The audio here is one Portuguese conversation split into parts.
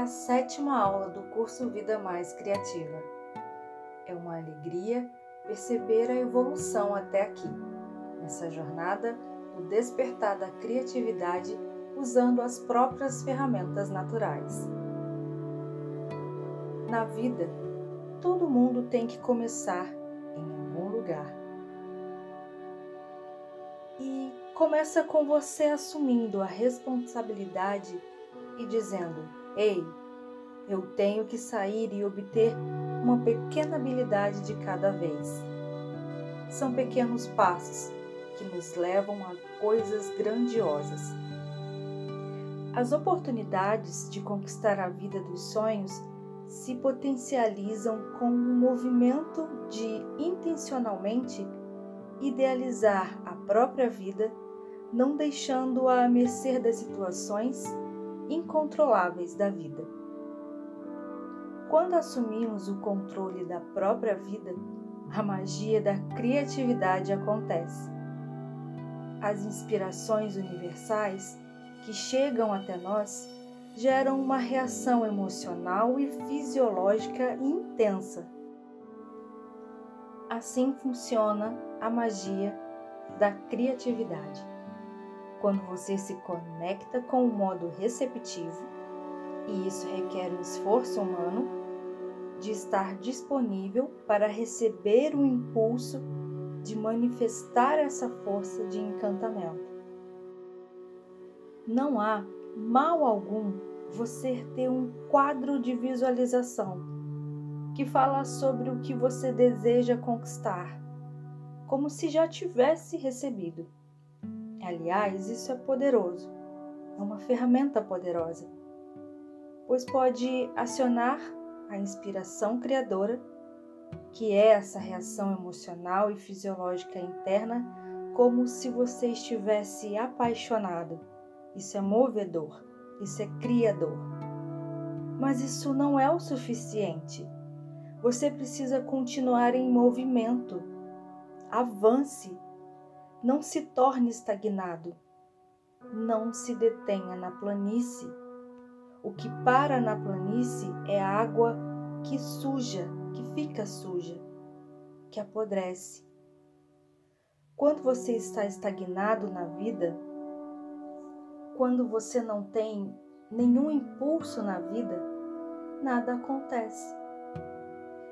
é a sétima aula do curso Vida Mais Criativa. É uma alegria perceber a evolução até aqui, nessa jornada do despertar da criatividade usando as próprias ferramentas naturais. Na vida, todo mundo tem que começar em algum lugar. E começa com você assumindo a responsabilidade e dizendo: Ei, eu tenho que sair e obter uma pequena habilidade de cada vez. São pequenos passos que nos levam a coisas grandiosas. As oportunidades de conquistar a vida dos sonhos se potencializam com o movimento de intencionalmente idealizar a própria vida, não deixando-a à mercê das situações incontroláveis da vida. Quando assumimos o controle da própria vida, a magia da criatividade acontece. As inspirações universais que chegam até nós geram uma reação emocional e fisiológica intensa. Assim funciona a magia da criatividade quando você se conecta com o modo receptivo, e isso requer um esforço humano de estar disponível para receber o impulso de manifestar essa força de encantamento. Não há mal algum você ter um quadro de visualização que fala sobre o que você deseja conquistar, como se já tivesse recebido. Aliás, isso é poderoso, é uma ferramenta poderosa, pois pode acionar a inspiração criadora, que é essa reação emocional e fisiológica interna, como se você estivesse apaixonado. Isso é movedor, isso é criador. Mas isso não é o suficiente. Você precisa continuar em movimento. Avance não se torne estagnado. Não se detenha na planície. O que para na planície é água que suja, que fica suja, que apodrece. Quando você está estagnado na vida, quando você não tem nenhum impulso na vida, nada acontece.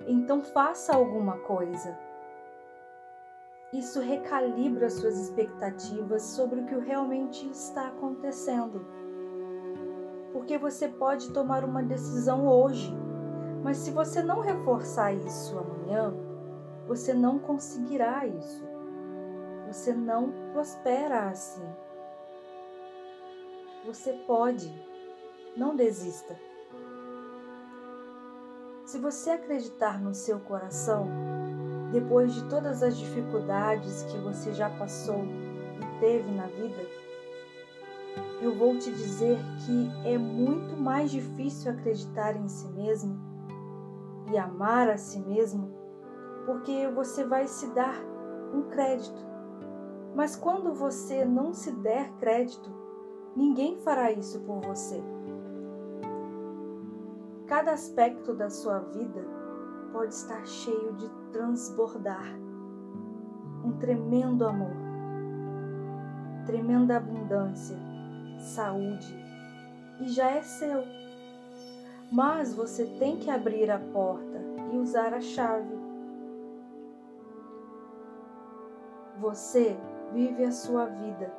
Então faça alguma coisa isso recalibra suas expectativas sobre o que realmente está acontecendo. Porque você pode tomar uma decisão hoje, mas se você não reforçar isso amanhã, você não conseguirá isso. Você não prospera assim. Você pode, não desista. Se você acreditar no seu coração, depois de todas as dificuldades que você já passou e teve na vida, eu vou te dizer que é muito mais difícil acreditar em si mesmo e amar a si mesmo, porque você vai se dar um crédito. Mas quando você não se der crédito, ninguém fará isso por você. Cada aspecto da sua vida pode estar cheio de transbordar um tremendo amor, tremenda abundância, saúde e já é seu. Mas você tem que abrir a porta e usar a chave. Você vive a sua vida,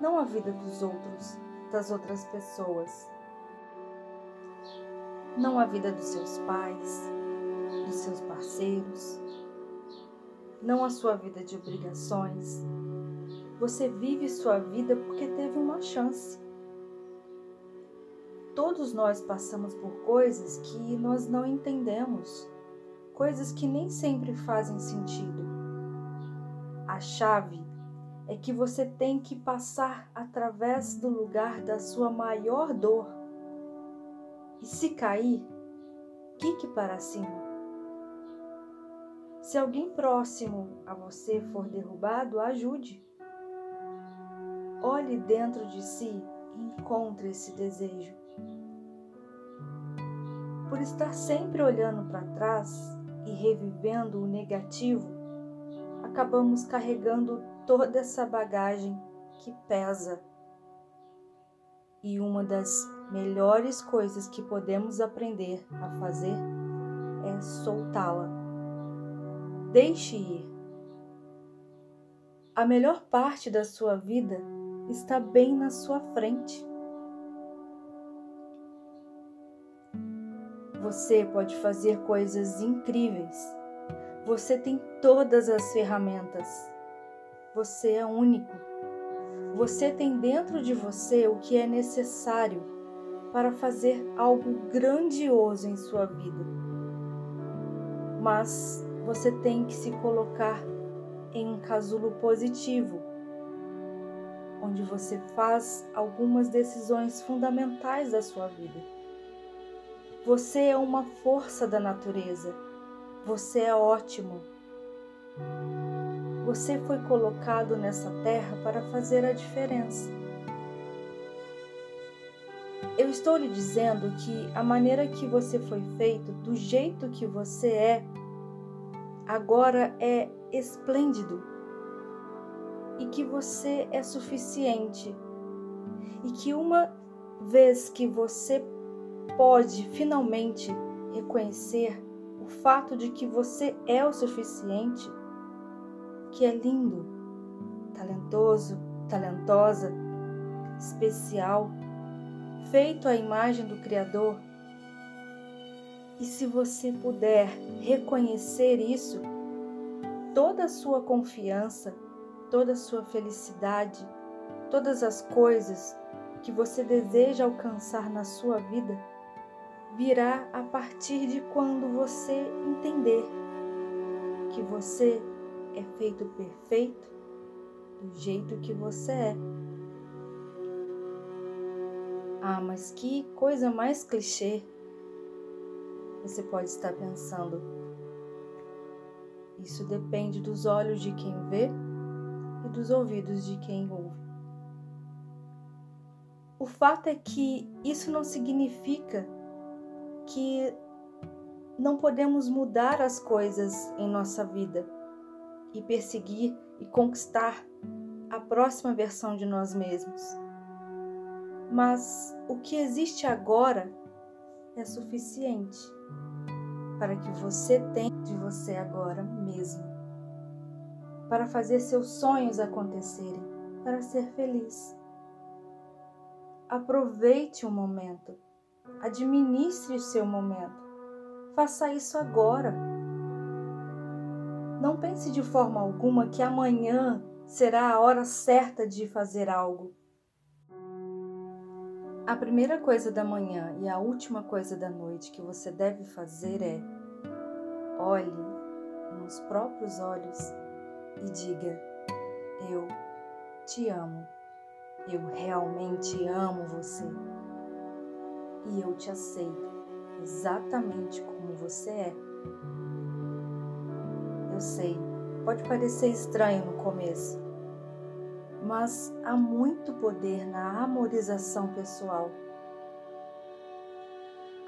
não a vida dos outros, das outras pessoas. Não a vida dos seus pais, dos seus parceiros, não a sua vida de obrigações. Você vive sua vida porque teve uma chance. Todos nós passamos por coisas que nós não entendemos, coisas que nem sempre fazem sentido. A chave é que você tem que passar através do lugar da sua maior dor. E se cair, quique para cima. Se alguém próximo a você for derrubado, ajude. Olhe dentro de si e encontre esse desejo. por estar sempre olhando para trás e revivendo o negativo, acabamos carregando toda essa bagagem que pesa. E uma das melhores coisas que podemos aprender a fazer é soltá-la. Deixe ir. A melhor parte da sua vida está bem na sua frente. Você pode fazer coisas incríveis. Você tem todas as ferramentas. Você é único. Você tem dentro de você o que é necessário para fazer algo grandioso em sua vida. Mas você tem que se colocar em um casulo positivo, onde você faz algumas decisões fundamentais da sua vida. Você é uma força da natureza. Você é ótimo. Você foi colocado nessa terra para fazer a diferença. Eu estou lhe dizendo que a maneira que você foi feito, do jeito que você é, agora é esplêndido e que você é suficiente e que uma vez que você pode finalmente reconhecer o fato de que você é o suficiente, que é lindo, talentoso, talentosa, especial, feito à imagem do Criador. E se você puder reconhecer isso, toda a sua confiança, toda a sua felicidade, todas as coisas que você deseja alcançar na sua vida virá a partir de quando você entender que você é feito perfeito do jeito que você é. Ah, mas que coisa mais clichê! Você pode estar pensando. Isso depende dos olhos de quem vê e dos ouvidos de quem ouve. O fato é que isso não significa que não podemos mudar as coisas em nossa vida e perseguir e conquistar a próxima versão de nós mesmos. Mas o que existe agora é suficiente para que você tenha de você agora mesmo, para fazer seus sonhos acontecerem, para ser feliz. Aproveite o momento Administre o seu momento. Faça isso agora. Não pense de forma alguma que amanhã será a hora certa de fazer algo. A primeira coisa da manhã e a última coisa da noite que você deve fazer é olhe nos próprios olhos e diga: Eu te amo. Eu realmente amo você e eu te aceito exatamente como você é. Eu sei, pode parecer estranho no começo, mas há muito poder na amorização pessoal.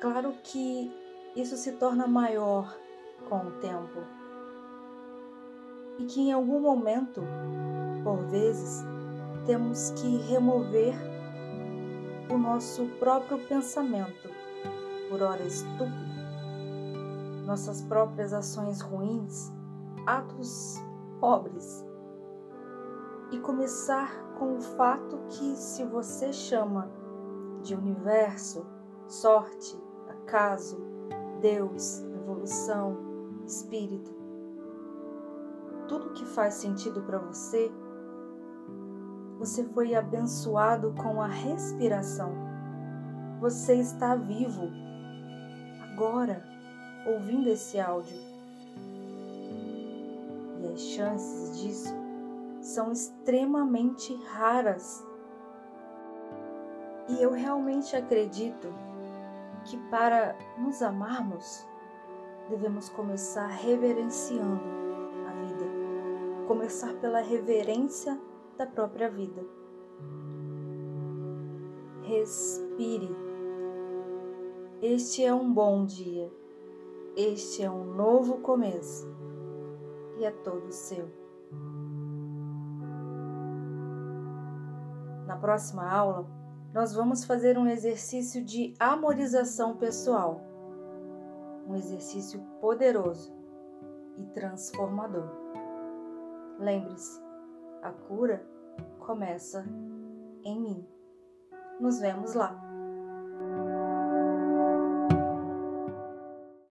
Claro que isso se torna maior com o tempo e que em algum momento, por vezes, temos que remover o nosso próprio pensamento, por hora estúpido, nossas próprias ações ruins, atos pobres, e começar com o fato que, se você chama de universo, sorte, acaso, Deus, evolução, espírito, tudo que faz sentido para você você foi abençoado com a respiração. Você está vivo agora, ouvindo esse áudio. E as chances disso são extremamente raras. E eu realmente acredito que para nos amarmos, devemos começar reverenciando a vida. Começar pela reverência da própria vida. Respire. Este é um bom dia. Este é um novo começo. E é todo seu. Na próxima aula, nós vamos fazer um exercício de amorização pessoal. Um exercício poderoso e transformador. Lembre-se, a cura começa em mim. Nos vemos lá.